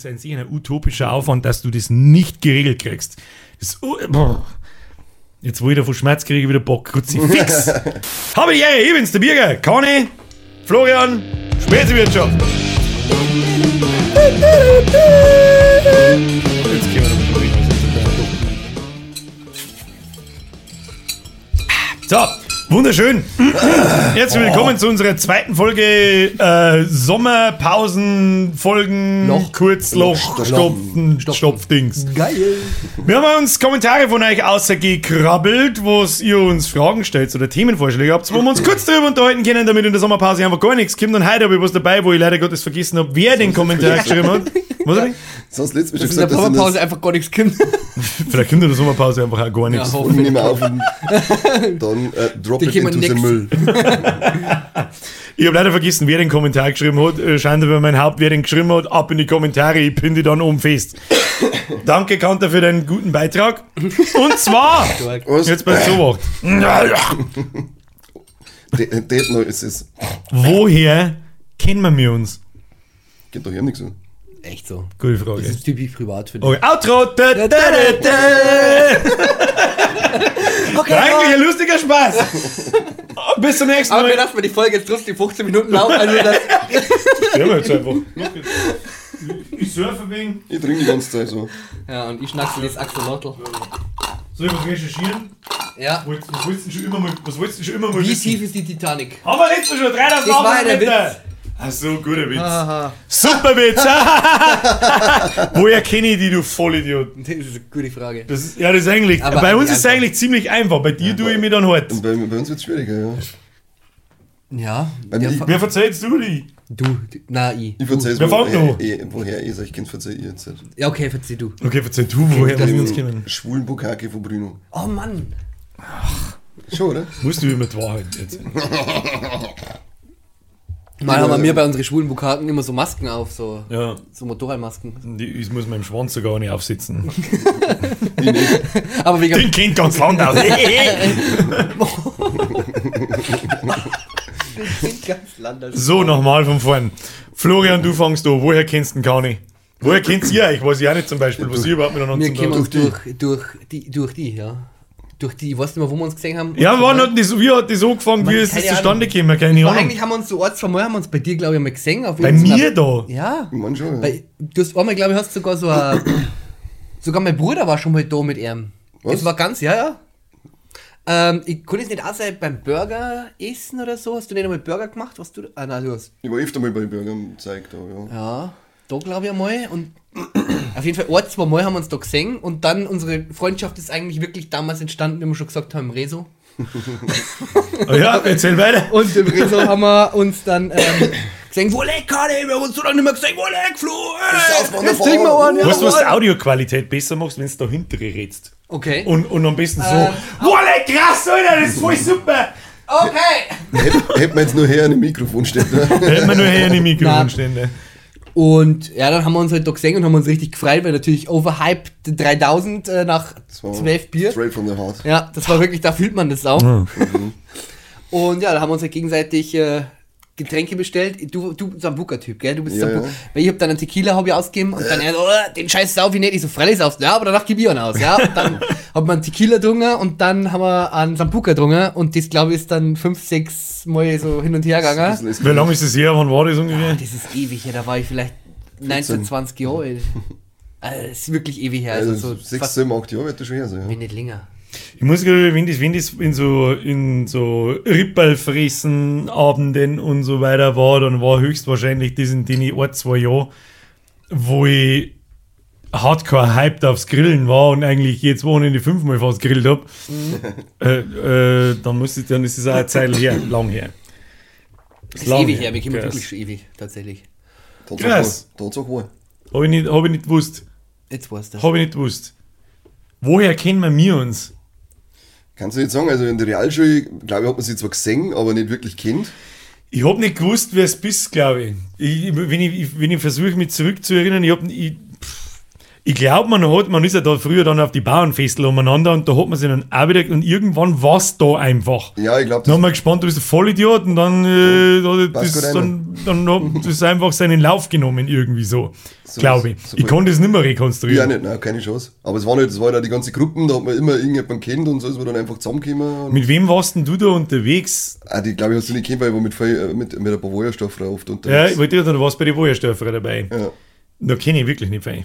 ist ein sicher ein utopischer Aufwand, dass du das nicht geregelt kriegst. Das. Jetzt, wo ich da von Schmerz kriege, wieder Bock. Kruzifix. Habe die Ehre, ich bin's, der Birger. Conny, Florian, Spezewirtschaft. Jetzt gehen wir noch mal reden, So, wunderschön. Herzlich willkommen zu unserer zweiten Folge äh, Sommerpausen-Folgen, Loch. Kurzloch, Loch, Stopfen, Stopfdings. Geil. Wir haben uns Kommentare von euch ausgekrabbelt, wo ihr uns Fragen stellt oder Themenvorschläge habt, wo wir uns kurz darüber unterhalten können, damit in der Sommerpause einfach gar nichts kommt. Und heute habe ich was dabei, wo ich leider Gottes vergessen habe, wer den Kommentar geschrieben hat. Was hab ich? Sonst letztes Mal schon In der gesagt, Sommerpause das einfach gar nichts kommt. Vielleicht kommt in der Sommerpause einfach auch gar nichts. Ja, Folgen nicht mehr auf und dann äh, drop it wir into the. Müll. Ich habe leider vergessen, wer den Kommentar geschrieben hat. Äh, Schande über mein Haupt, wer den geschrieben hat. Ab in die Kommentare, ich pinne die dann oben fest. Danke, Kanter, für deinen guten Beitrag. Und zwar, jetzt Date noch ist es. Woher kennen wir uns? Geht doch hier nichts so. Echt so. Gute Frage. Das ist typisch privat für dich. Okay, Outro. Da, da, da, da. Okay, Eigentlich ein lustiger Spaß. Bis zum nächsten aber wir Mal. lassen wir die Folge jetzt trotzdem 15 Minuten laufen. Also das, Ja, jetzt einfach. Ich surfe wegen. Ich trinke die ganze Zeit so. ja, und ich schnacksel das Axolotl. Soll ich was recherchieren? Ja. Was wolltest du schon immer mal, was wolltest du schon immer mal Wie wissen? tief ist die Titanic? Haben wir letztes Mal schon 3000 Das war ja der Meter. Ach so, guter Witz. Aha. Super Witz. Woher kenne ich die, du Vollidiot? Das ist eine gute Frage. Das ist, ja, das ist eigentlich, Aber bei uns ist es eigentlich ziemlich einfach. Bei dir tue ich mich dann hart. Und bei, bei uns wird es schwieriger, ja. Ja. Bei der mir- Wer verzählst du die? du, du- na, ich. Ich verzeihe es, Wer fängt noch? woher, eh, woher ich sage, ich kann es verzeihen jetzt. Ja, okay, verzieh du. Okay, verzeih du, woher wir uns kennen. Schwulen Bukake von Bruno. Oh Mann. Schon, oder? Musst du immer die Wahrheit erzählen. Mal haben wir bei unseren schwulen Bukaken immer so Masken auf, so, Ja, so Motorradmasken. die, ich muss meinem Schwanz sogar nicht aufsitzen. Aber wegen Den kennt ganz Land aus. so, nochmal von vorn. Florian, du fangst an. Woher kennst du den Kani? Woher kennt ihr euch? Weiß ich auch nicht zum Beispiel, was ihr überhaupt miteinander zu tun uns durch, durch, die, durch die, ja. Durch die, ich weiß nicht mehr, wo wir uns gesehen haben. Ja, wann hat das, wie hat das angefangen? Wie ist das zustande Ahnung. gekommen? Keine Ahnung. eigentlich haben wir uns so ein, zwei Mal haben wir uns bei dir, glaube ich, einmal gesehen. Auf Bei mir da? Ja. Ich meine schon, ja. Bei, du hast einmal, glaube ich, hast sogar so ein, Sogar mein Bruder war schon mal da mit ihm. Was? Das war ganz, ja, ja. Ähm, ich konnte es nicht auch sein beim Burger essen oder so. Hast du nicht einmal Burger gemacht? Was du. Ah, nein, du hast. Ich war öfter mal bei Bürgern gezeigt, aber ja. Ja, da glaube ich einmal. Und auf jeden Fall ein, zwei Mal haben wir uns da gesehen. Und dann unsere Freundschaft ist eigentlich wirklich damals entstanden, wie wir schon gesagt haben, im Rezo. Oh ja, erzähl weiter. Und im Rezo haben wir uns dann ähm, gesehen, wo leck, Kadi, wir haben uns so lange nicht mehr gesehen, wo leck, Flo, ey, wir jetzt trinken wir einen, Weißt du, was die. Audioqualität besser machst, wenn du da hintere redst? Okay. Und, und am besten so, Ähm, Wolle, krass, Alter, das ist voll super. Okay. Hätte hätt man jetzt nur her an dem Mikrofon stehen. Ne? Hätten wir nur her in die Mikrofonstände. Und ja, dann haben wir uns halt da gesehen und haben uns richtig gefreut, weil natürlich overhyped 3000 äh, nach Das war 12 Bier. Straight from the heart. Ja, das war wirklich, da fühlt man das auch. Und ja, da haben wir uns halt gegenseitig äh, Getränke bestellt. Du, du bist ein Sambuka-Typ, gell? Du bist Ja, Sambuka. ja. Weil ich hab dann einen Tequila hab ich ausgegeben und dann er so, oh, den Scheiß sauf ich nicht. Ich so, freilich saufst du. Ja, aber danach gib ich einen aus. Ja, und dann haben wir einen Tequila getrunken und dann haben wir einen Sambuka getrunken und das, glaube ich, ist dann fünf, sechs Mal so hin und her gegangen. Das ist- Wie lange ist das her? Wann war das ungefähr? Das ist ewig her, da war ich vielleicht 19, 20 Jahre alt. Also, das ist wirklich ewig her. Also, Also so sechs, sieben, acht Jahre wird das schon her sein. wenn Ja. nicht länger. Ich muss gerade, wenn das, wenn das in so, in so Rippelfressen Abenden und so weiter war, dann war höchstwahrscheinlich das in den ein, zwei Jahren, wo ich hardcore hyped aufs Grillen war und eigentlich jedes Wochenende fünfmal fast grillt hab, äh, äh, dann, muss ich, dann ist es auch eine Zeit her, lang her. Das ist ewig her, wir Krass. kennen wirklich schon ewig, tatsächlich. Krass. Tatsache wohl. Hab ich nicht, hab ich nicht gewusst. Jetzt weißt du. Hab ich nicht gewusst. Woher kennen wir uns? Kannst du nicht sagen, also in der Realschule, glaube ich, hat man sie zwar gesehen, aber nicht wirklich kennt. Ich habe nicht gewusst, wer es bist, glaube ich. ich. Wenn ich, wenn ich versuche, mich zurückzuerinnern, ich habe ich, glaube, man hat, man ist ja da früher dann auf die Bauernfestel umeinander und da hat man sich dann auch wieder, und irgendwann war es da einfach. Ja, ich glaube, Dann haben wir gespannt, du bist ein Vollidiot und dann, äh, passt das, dann, dann hat das einfach seinen Lauf genommen, irgendwie so. So glaube ich. ich konnte es nicht mehr ja rekonstruieren. nicht, nein, keine Chance. Aber es war nicht, es war ja die ganze Gruppen, da hat man immer irgendjemanden kennt und so ist man dann einfach zusammengekommen. Mit wem warst denn du da unterwegs? ah, die glaube ich hast du nicht kennt, weil ich war mit, viel- äh, mit, mit ein paar Wojerstoffen oft Ja, unterwegs. ich wollte dir sagen, du warst bei den Wojerstörfer dabei. Ja, Da kenne ich wirklich nicht fein.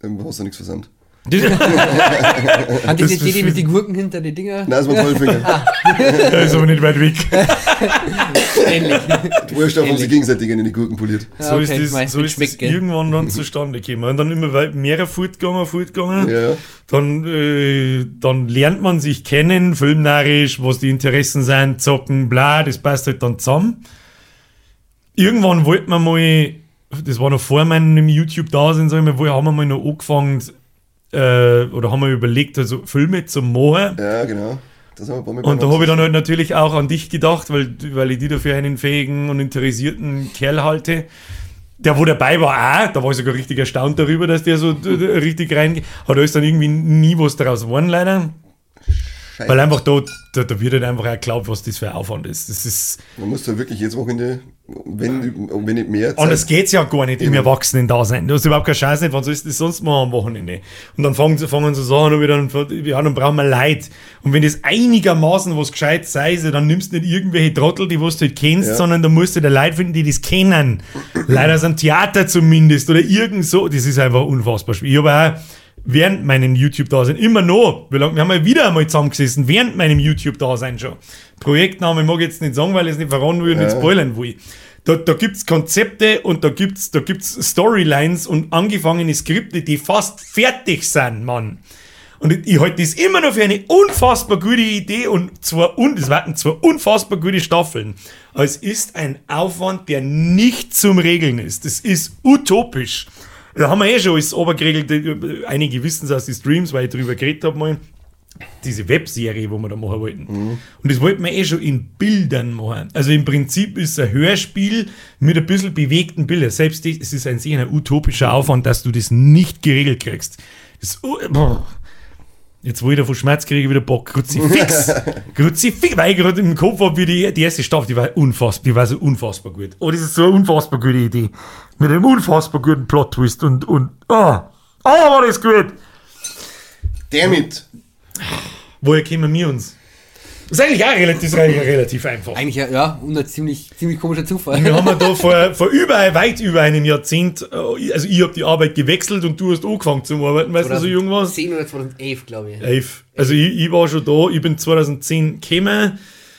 Dann hast du nichts versandt. Das, Hat Das das nicht die ist- mit den Gurken hinter die Dinger? Nein, das war Zollfinger. ist aber nicht weit weg. Ähnlich. Die Wojerstoffen haben sich gegenseitig in die Gurken poliert. So Ja, ist okay, das, so ist das irgendwann dann zustande gekommen. Und dann immer weit mehr fortgegangen, fortgegangen. Ja. Dann, äh, dann lernt man sich kennen, filmnarisch, was die Interessen sind, zocken, bla, das passt halt dann zusammen. Irgendwann wollten wir mal, das war noch vor meinem YouTube da sind, sagen wir, wo haben wir mal noch angefangen, äh, oder haben wir überlegt, also Filme zu machen. Ja, genau. Mal Und da habe ich dann halt natürlich auch an dich gedacht, weil, weil ich die dafür einen fähigen und interessierten Kerl halte. Der, wo dabei war, auch, da war ich sogar richtig erstaunt darüber, dass der so richtig rein. Hat alles dann irgendwie nie was daraus geworden, leider. Scheiße. Weil einfach da, da, da wird halt einfach auch geglaubt, was das für ein Aufwand ist. Das ist Man muss da wirklich jedes Wochenende, wenn, wenn nicht mehr Zeit. anders geht's ja gar nicht im Erwachsenen-Dasein. Du hast überhaupt keine Chance nicht, wann sollst du das sonst machen am Wochenende? Und dann fangen, sie- fangen so Sachen an, wieder, ja, dann brauchen wir Leid. Und wenn das einigermaßen was gescheit sei, dann nimmst du nicht irgendwelche Trottel, die was du halt kennst, Ja. sondern da musst du da Leute finden, die das kennen. Leider sind Theater zumindest oder irgend so. Das ist einfach unfassbar schwierig. Ich habe auch während meinem YouTube-Dasein immer noch, wir haben ja wieder einmal zusammengesessen, während meinem YouTube-Dasein schon. Projektname mag ich jetzt nicht sagen, weil ich es nicht verraten will und nicht spoilern will. Da, da gibt es Konzepte und da gibt es da gibt's Storylines und angefangene Skripte, die fast fertig sind, Mann. Und ich, ich halte das immer noch für eine unfassbar gute Idee und zwar, un, es werden zwar unfassbar gute Staffeln, aber es ist ein Aufwand, der nicht zum Regeln ist. Das ist utopisch. Da haben wir eh schon alles obergeregelt. Einige wissen es aus den Streams, weil ich darüber geredet habe mal. Diese Webserie, wo wir da machen wollten. Und das wollten wir eh schon in Bildern machen. Also im Prinzip ist es ein Hörspiel mit ein bisschen bewegten Bildern. Selbst das, es ist ein sehr utopischer Aufwand, dass du das nicht geregelt kriegst. Das, oh. Jetzt, wo ich da von Schmerz kriege, wieder Bock. Kruzifix! Kruzifix! Weil ich gerade im Kopf habe, wie die, die erste Staffel, die war unfassbar, die war so unfassbar gut. Oh, das ist so eine unfassbar gute Idee. Mit einem unfassbar guten Plot-Twist und, und, ah, ah, war das gut! Damit. Woher kämen wir uns? Das ist eigentlich auch relativ, relativ einfach. Eigentlich ja, ja, und ein ziemlich, ziemlich komischer Zufall. Wir haben ja da vor, vor über, weit über einem Jahrzehnt, äh, also ich habe die Arbeit gewechselt und du hast angefangen zu arbeiten, weißt du, so jung warst. 2010 oder 2011, glaube ich. Elf. Also ich, ich war schon da, ich bin 2010 gekommen.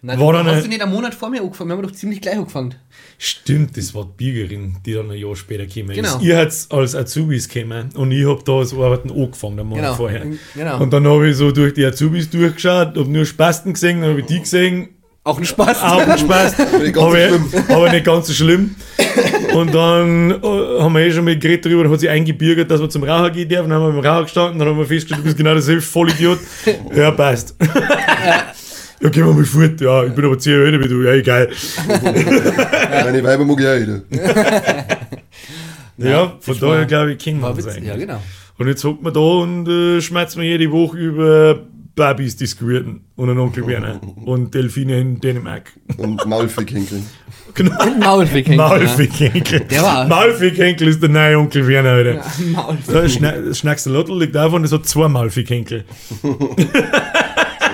Nein, war dann hast eine- du nicht einen Monat vor mir angefangen? Wir haben doch ziemlich gleich angefangen. Stimmt, das war die Bürgerin, die dann ein Jahr später gekommen Genau. ist. Ihr habt als Azubis gekommen und ich habe da das Arbeiten angefangen, einen Monat Genau, vorher. genau. Und dann habe ich so durch die Azubis durchgeschaut, habe nur Spasten gesehen, dann habe ich die gesehen, Auch ein Spaß. auch einen Spaß, aber, nicht ganz so schlimm. Und dann äh, haben wir eh schon mal geredet darüber, dann hat sich eingebürgert, dass wir zum Raucher gehen dürfen, dann haben wir beim Raucher gestanden, dann haben wir festgestellt, du bist genau derselbe Vollidiot. Ja, passt. Ja, gehen wir mal fort. Ja, ich bin aber 10 Jahre älter wie du. Ja, egal. Meine Weiber mag ich auch jeder. Ja, von das war- daher glaube ich, kennen wir uns eigentlich. Ja, genau. Und jetzt hockt man da und äh, schmerzt man jede Woche über Babys diskutieren und einen Onkel Werner und Delfine in Dänemark. Und Maulfickhenkel. Genau. Und Maulfick hängt. Maulfickhenkel. Der war- Maulfickhenkel ist der neue Onkel Werner, Alter. Ja, Maulfick. Ja, Schna das Schnacksalottel liegt davon, das hat zwei Maulfickhenkel.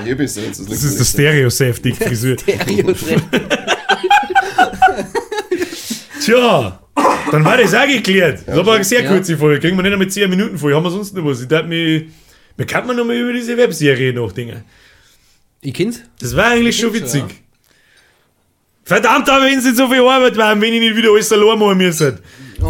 Hier bist du jetzt. Das ist der Stereo-Safety-Frisur. Stereos recht. Tja, dann war das auch geklärt. Das war eine sehr kurze Folge. Kriegen wir nicht einmal 10 Minuten voll. Haben wir sonst noch was? Ich dachte mir, wir kann man noch mal über diese Webserie nachdenken. Ich kenn's. Das war eigentlich schon witzig. Verdammt, aber wenn es nicht so viel Arbeit war, wenn ich nicht wieder alles allein machen müsste.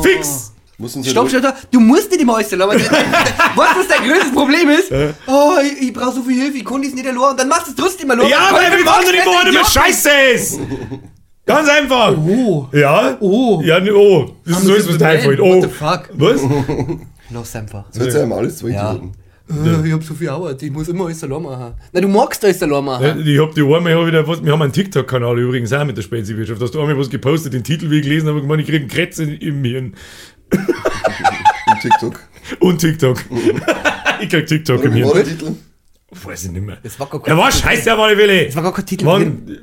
Fix! Muss uns Stopp, stopp, stopp. Du musst nicht immer alles selber. Was das dein größtes Problem ist? Oh, ich, ich brauche so viel Hilfe, ich konnte es nicht. Und dann machst du es trotzdem allein. Ja, Dann weil wir immer Idiot immer sein. scheiße ist! Ganz einfach! Oh. Ja? Oh. Ja, ne, oh. Das ist so, ist was Teil fällt. What Oh. the fuck? Was? Los einfach. So jetzt haben wir alles zwei Ja. Äh, ich hab so viel Arbeit, ich muss immer alles allein machen. Na, du magst alles allein machen. Ich hab die einmal hab wieder was, wir haben einen TikTok-Kanal übrigens auch mit der Spenzi-Wirtschaft. Da hast du einmal was gepostet, den Titel wie ich gelesen habe, ich gemeint, ich krieg einen Kretz in, im Hirn. TikTok. Und TikTok. ich krieg TikTok im wie war der Hirn. Titel? Weiß ich nicht mehr. Das war gar kein Ja, was? Titel. Scheiße, ja, mal, Willi. Das war gar kein Titel. Mann.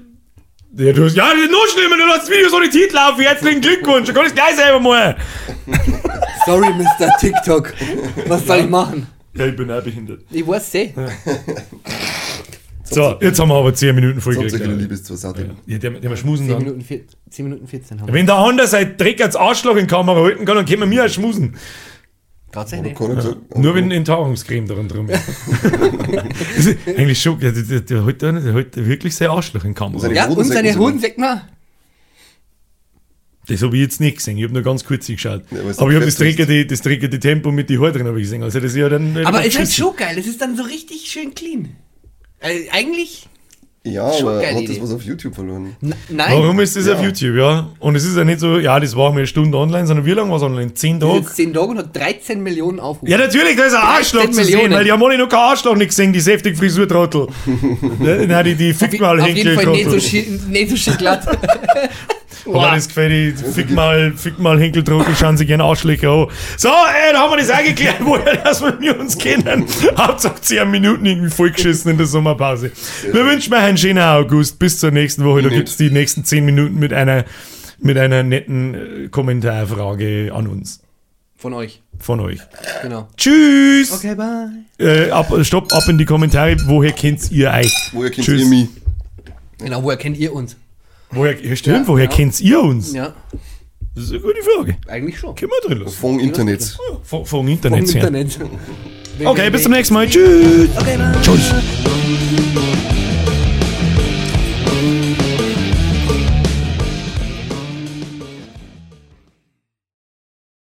Ja, du hast, ja, das ist noch schlimmer, du hast das Video so die Titel auf. Herzlichen Glückwunsch. Du kannst gleich selber mal. Sorry, Mr. TikTok. Was soll ich machen? Ja, ich bin auch behindert. Ich weiß eh. So, jetzt haben wir aber 10 Minuten voll Sonst gekriegt. eine Ja, Liebes zur Satte. die, die, die haben schmusen 10 dann. Minuten, vier, 10 Minuten 14 haben wir. Wenn der andere sein Dreck als Arschloch in die Kamera halten kann, dann können wir mir auch schmusen. Tatsächlich. Gesagt. Nur wenn Enthaarungscreme daran drin ist. Eigentlich schon, der, der, der, hält, der, der hält wirklich sein Arschloch in die Kamera. Seine Ja, und seine Hoden, sag mal. Das habe ich jetzt nicht gesehen. Ich habe nur ganz kurz geschaut. Ja, es aber ich habe das ist. trickerte, das trickerte Tempo mit den Haaren drin hab ich gesehen. Also das ist ja dann. Aber dann ist halt schon geil. Es ist dann so richtig schön clean. Also eigentlich. Ja, Schon aber geile hat das Idee. was auf YouTube verloren? n- Nein. Warum ist das Ja. auf YouTube, ja? Und es ist ja nicht so, ja, das war mal eine Stunde online, sondern wie lange war es online? Zehn Das Tage? 10 Tage und hat 13 Millionen Aufrufe. Ja, natürlich, da ist ein Arschloch 13 zu sehen, Millionen. weil die haben alle noch kein Arschloch nicht gesehen, die säftig Frisurtrottel. Ne, Nein, die, die auf, Fick je- mal auf jeden Fall nicht so, nicht so glatt. Aber das gefällt Fick mal, Fick mal Henkeltrottel, schauen sich ihren Arschlöcher an. So, ey, da haben wir das auch geklärt, woher dass wir uns kennen. Hauptsache 10 Minuten irgendwie vollgeschissen in der Sommerpause. Wir wünschen euch einen schönen August. Bis zur nächsten Woche. Da Nicht. gibt's die nächsten 10 Minuten mit einer, mit einer netten äh, Kommentarfrage an uns. Von euch. Von euch. Genau. Tschüss! Okay, bye. Äh, ab, stopp, ab in die Kommentare. Woher kennt ihr euch? Woher kennt Tschüss. ihr mich? Genau, woher kennt ihr uns? Woher, ja, stimmt, Ja, woher ja. kennt ihr uns? Ja, Das ist eine gute Frage. eigentlich schon. Können wir drin lassen. Vom Internet. Von, von Vom Internet her. Internet. Okay, bis zum nächsten Mal. Tschüss. Okay. Tschüss.